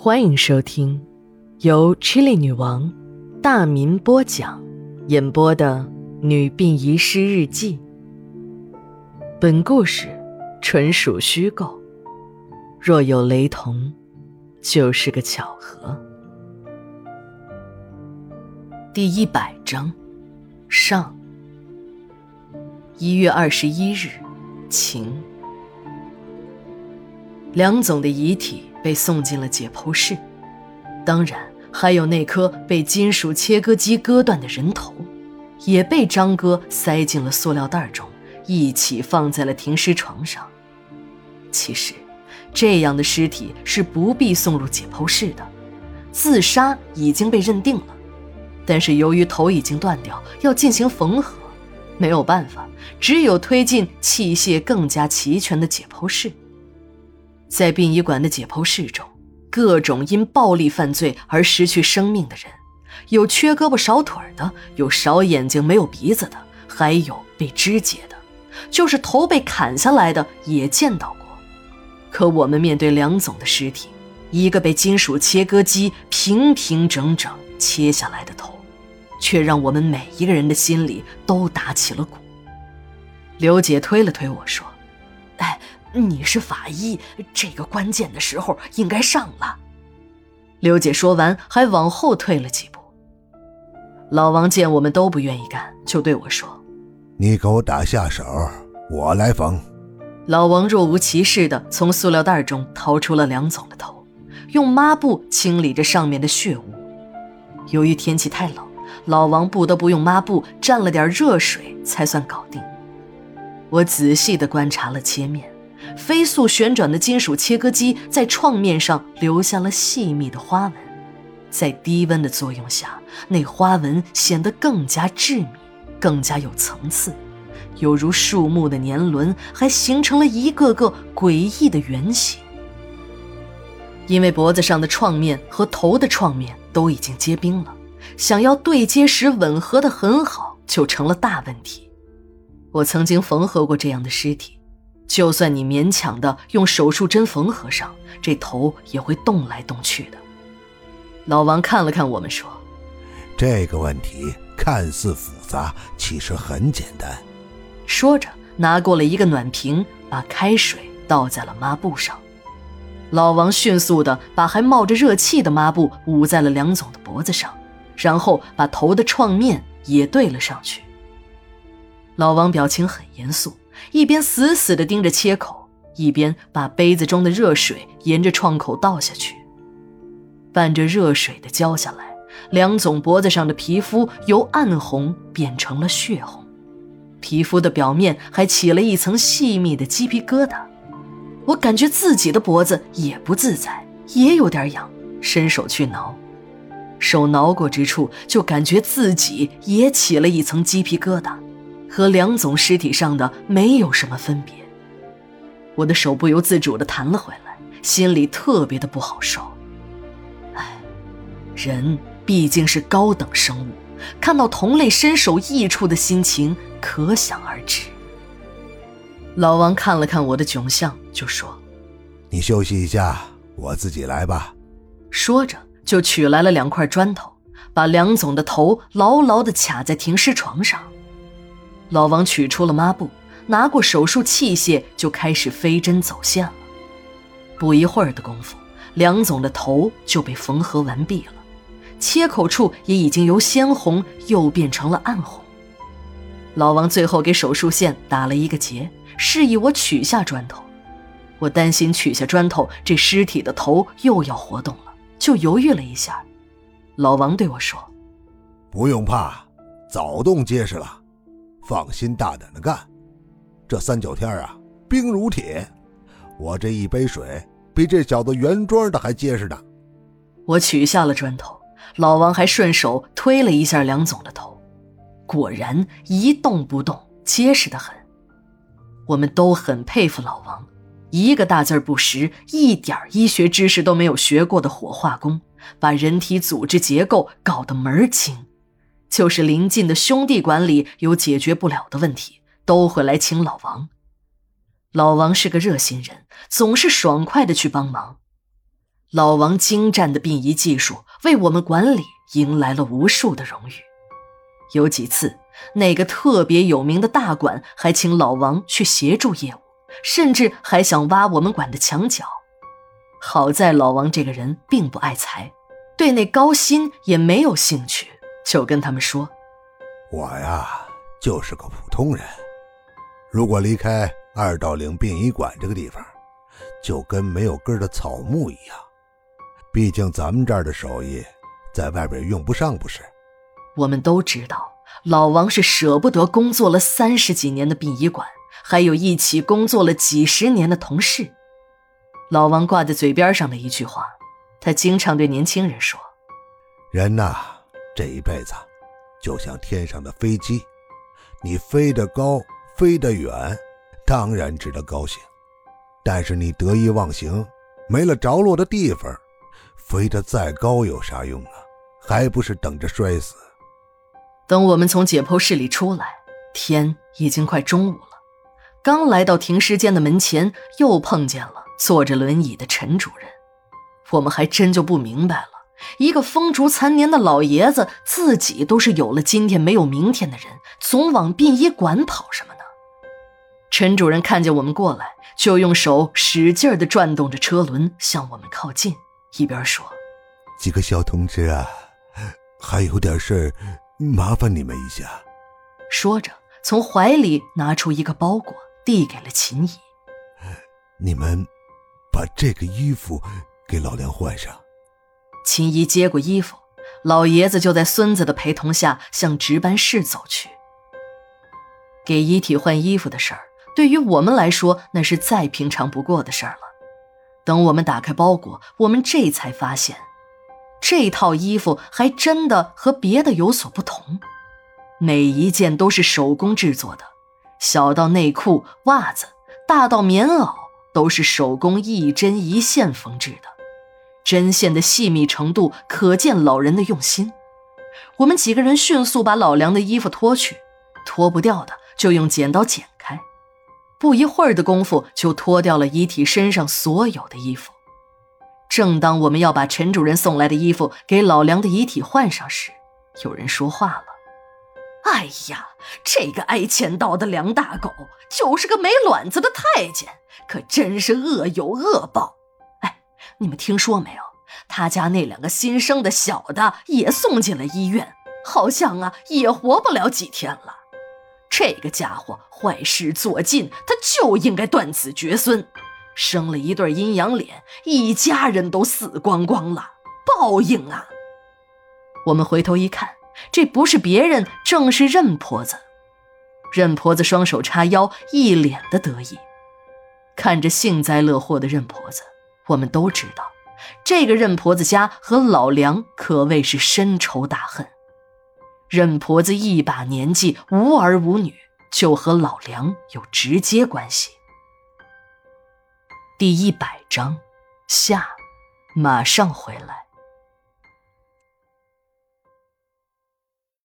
欢迎收听由 Chili 女王大民播讲、演播的《女病遗失日记》。本故事纯属虚构，若有雷同，就是个巧合。第一百章上。一月二十一日，晴。梁总的遗体被送进了解剖室，当然还有那颗被金属切割机割断的人头，也被张哥塞进了塑料袋中，一起放在了停尸床上。其实，这样的尸体是不必送入解剖室的，自杀已经被认定了。但是由于头已经断掉，要进行缝合，没有办法，只有推进器械更加齐全的解剖室。在殡仪馆的解剖室中，各种因暴力犯罪而失去生命的人，有缺胳膊少腿的，有少眼睛没有鼻子的，还有被肢解的，就是头被砍下来的也见到过。可我们面对梁总的尸体，一个被金属切割机平平整整切下来的头，却让我们每一个人的心里都打起了鼓。刘姐推了推我说：“。”你是法医，这个关键的时候应该上了。刘姐说完，还往后退了几步。老王见我们都不愿意干，就对我说：“你给我打下手，我来缝。”老王若无其事地从塑料袋中掏出了梁总的头，用抹布清理着上面的血污。由于天气太冷，老王不得不用抹布蘸了点热水才算搞定。我仔细地观察了切面。飞速旋转的金属切割机在创面上留下了细密的花纹，在低温的作用下，那花纹显得更加致密，更加有层次，犹如树木的年轮，还形成了一个个诡异的圆形。因为脖子上的创面和头的创面都已经结冰了，想要对接时吻合的很好，就成了大问题。我曾经缝合过这样的尸体。就算你勉强的用手术针缝合上，这头也会动来动去的。老王看了看我们，说：“这个问题看似复杂，其实很简单。”说着，拿过了一个暖瓶，把开水倒在了抹布上。老王迅速的把还冒着热气的抹布捂在了梁总的脖子上，然后把头的创面也对了上去。老王表情很严肃。一边死死地盯着切口，一边把杯子中的热水沿着创口倒下去，伴着热水的浇下来，梁总脖子上的皮肤由暗红变成了血红，皮肤的表面还起了一层细密的鸡皮疙瘩。我感觉自己的脖子也不自在，也有点痒，伸手去挠，手挠过之处，就感觉自己也起了一层鸡皮疙瘩。和梁总尸体上的没有什么分别，我的手不由自主地弹了回来，心里特别的不好受。唉，人毕竟是高等生物，看到同类身首异处的心情可想而知。老王看了看我的窘相，就说：“你休息一下，我自己来吧。”说着就取来了两块砖头，把梁总的头牢牢地卡在停尸床上。老王取出了抹布，拿过手术器械，就开始飞针走线了。不一会儿的功夫，梁总的头就被缝合完毕了，切口处也已经由鲜红又变成了暗红。老王最后给手术线打了一个结，示意我取下砖头。我担心取下砖头，这尸体的头又要活动了，就犹豫了一下。老王对我说：“不用怕，早动结实了。”放心大胆的干，这三九天啊，冰如铁。我这一杯水比这小子原装的还结实呢。我取下了砖头，老王还顺手推了一下梁总的头，果然一动不动，结实的很。我们都很佩服老王，一个大字不识、一点医学知识都没有学过的火化工，把人体组织结构搞得门儿清。就是临近的兄弟馆里有解决不了的问题，都会来请老王。老王是个热心人，总是爽快的去帮忙。老王精湛的殡仪技术为我们管理迎来了无数的荣誉。有几次，那个特别有名的大馆还请老王去协助业务，甚至还想挖我们馆的墙角。好在老王这个人并不爱财，对那高薪也没有兴趣，就跟他们说：“我呀，就是个普通人。如果离开二道岭殡仪馆这个地方，就跟没有根的草木一样。”毕竟咱们这儿的手艺，在外边用不上，不是？我们都知道，老王是舍不得工作了三十几年的殡仪馆，还有一起工作了几十年的同事。老王挂在嘴边上的一句话，他经常对年轻人说：“人呐，这一辈子就像天上的飞机，你飞得高，飞得远，当然值得高兴。但是你得意忘形，没了着落的地方。”飞得再高有啥用啊？还不是等着摔死。等我们从解剖室里出来，天已经快中午了。刚来到停尸间的门前，又碰见了坐着轮椅的陈主任。我们还真就不明白了，一个风烛残年的老爷子，自己都是有了今天没有明天的人，总往殡仪馆跑什么呢？陈主任看见我们过来，就用手使劲地转动着车轮，向我们靠近。一边说：“几个小同志啊，还有点事儿，麻烦你们一下。”说着，从怀里拿出一个包裹，递给了秦姨：“你们把这个衣服给老梁换上。”秦姨接过衣服，老爷子就在孙子的陪同下向值班室走去。给遗体换衣服的事儿，对于我们来说，那是再平常不过的事儿了。等我们打开包裹，我们这才发现，这套衣服还真的和别的有所不同。每一件都是手工制作的，小到内裤、袜子，大到棉袄，都是手工一针一线缝制的，针线的细密程度可见老人的用心。我们几个人迅速把老梁的衣服脱去，脱不掉的就用剪刀剪开。不一会儿的功夫，就脱掉了遗体身上所有的衣服。正当我们要把陈主任送来的衣服给老梁的遗体换上时，有人说话了：“哎呀，这个挨千刀的梁大狗就是个没卵子的太监，可真是恶有恶报！你们听说没有？他家那两个新生的小的也送进了医院，好像啊也活不了几天了。”这个家伙坏事做尽，他就应该断子绝孙，生了一对阴阳脸，一家人都死光光了，报应啊！我们回头一看，这不是别人，正是任婆子。任婆子双手叉腰，一脸的得意，看着幸灾乐祸的任婆子，我们都知道，这个任婆子家和老梁可谓是深仇大恨。任婆子一把年纪，无儿无女，就和老梁有直接关系。第一百章，下，马上回来。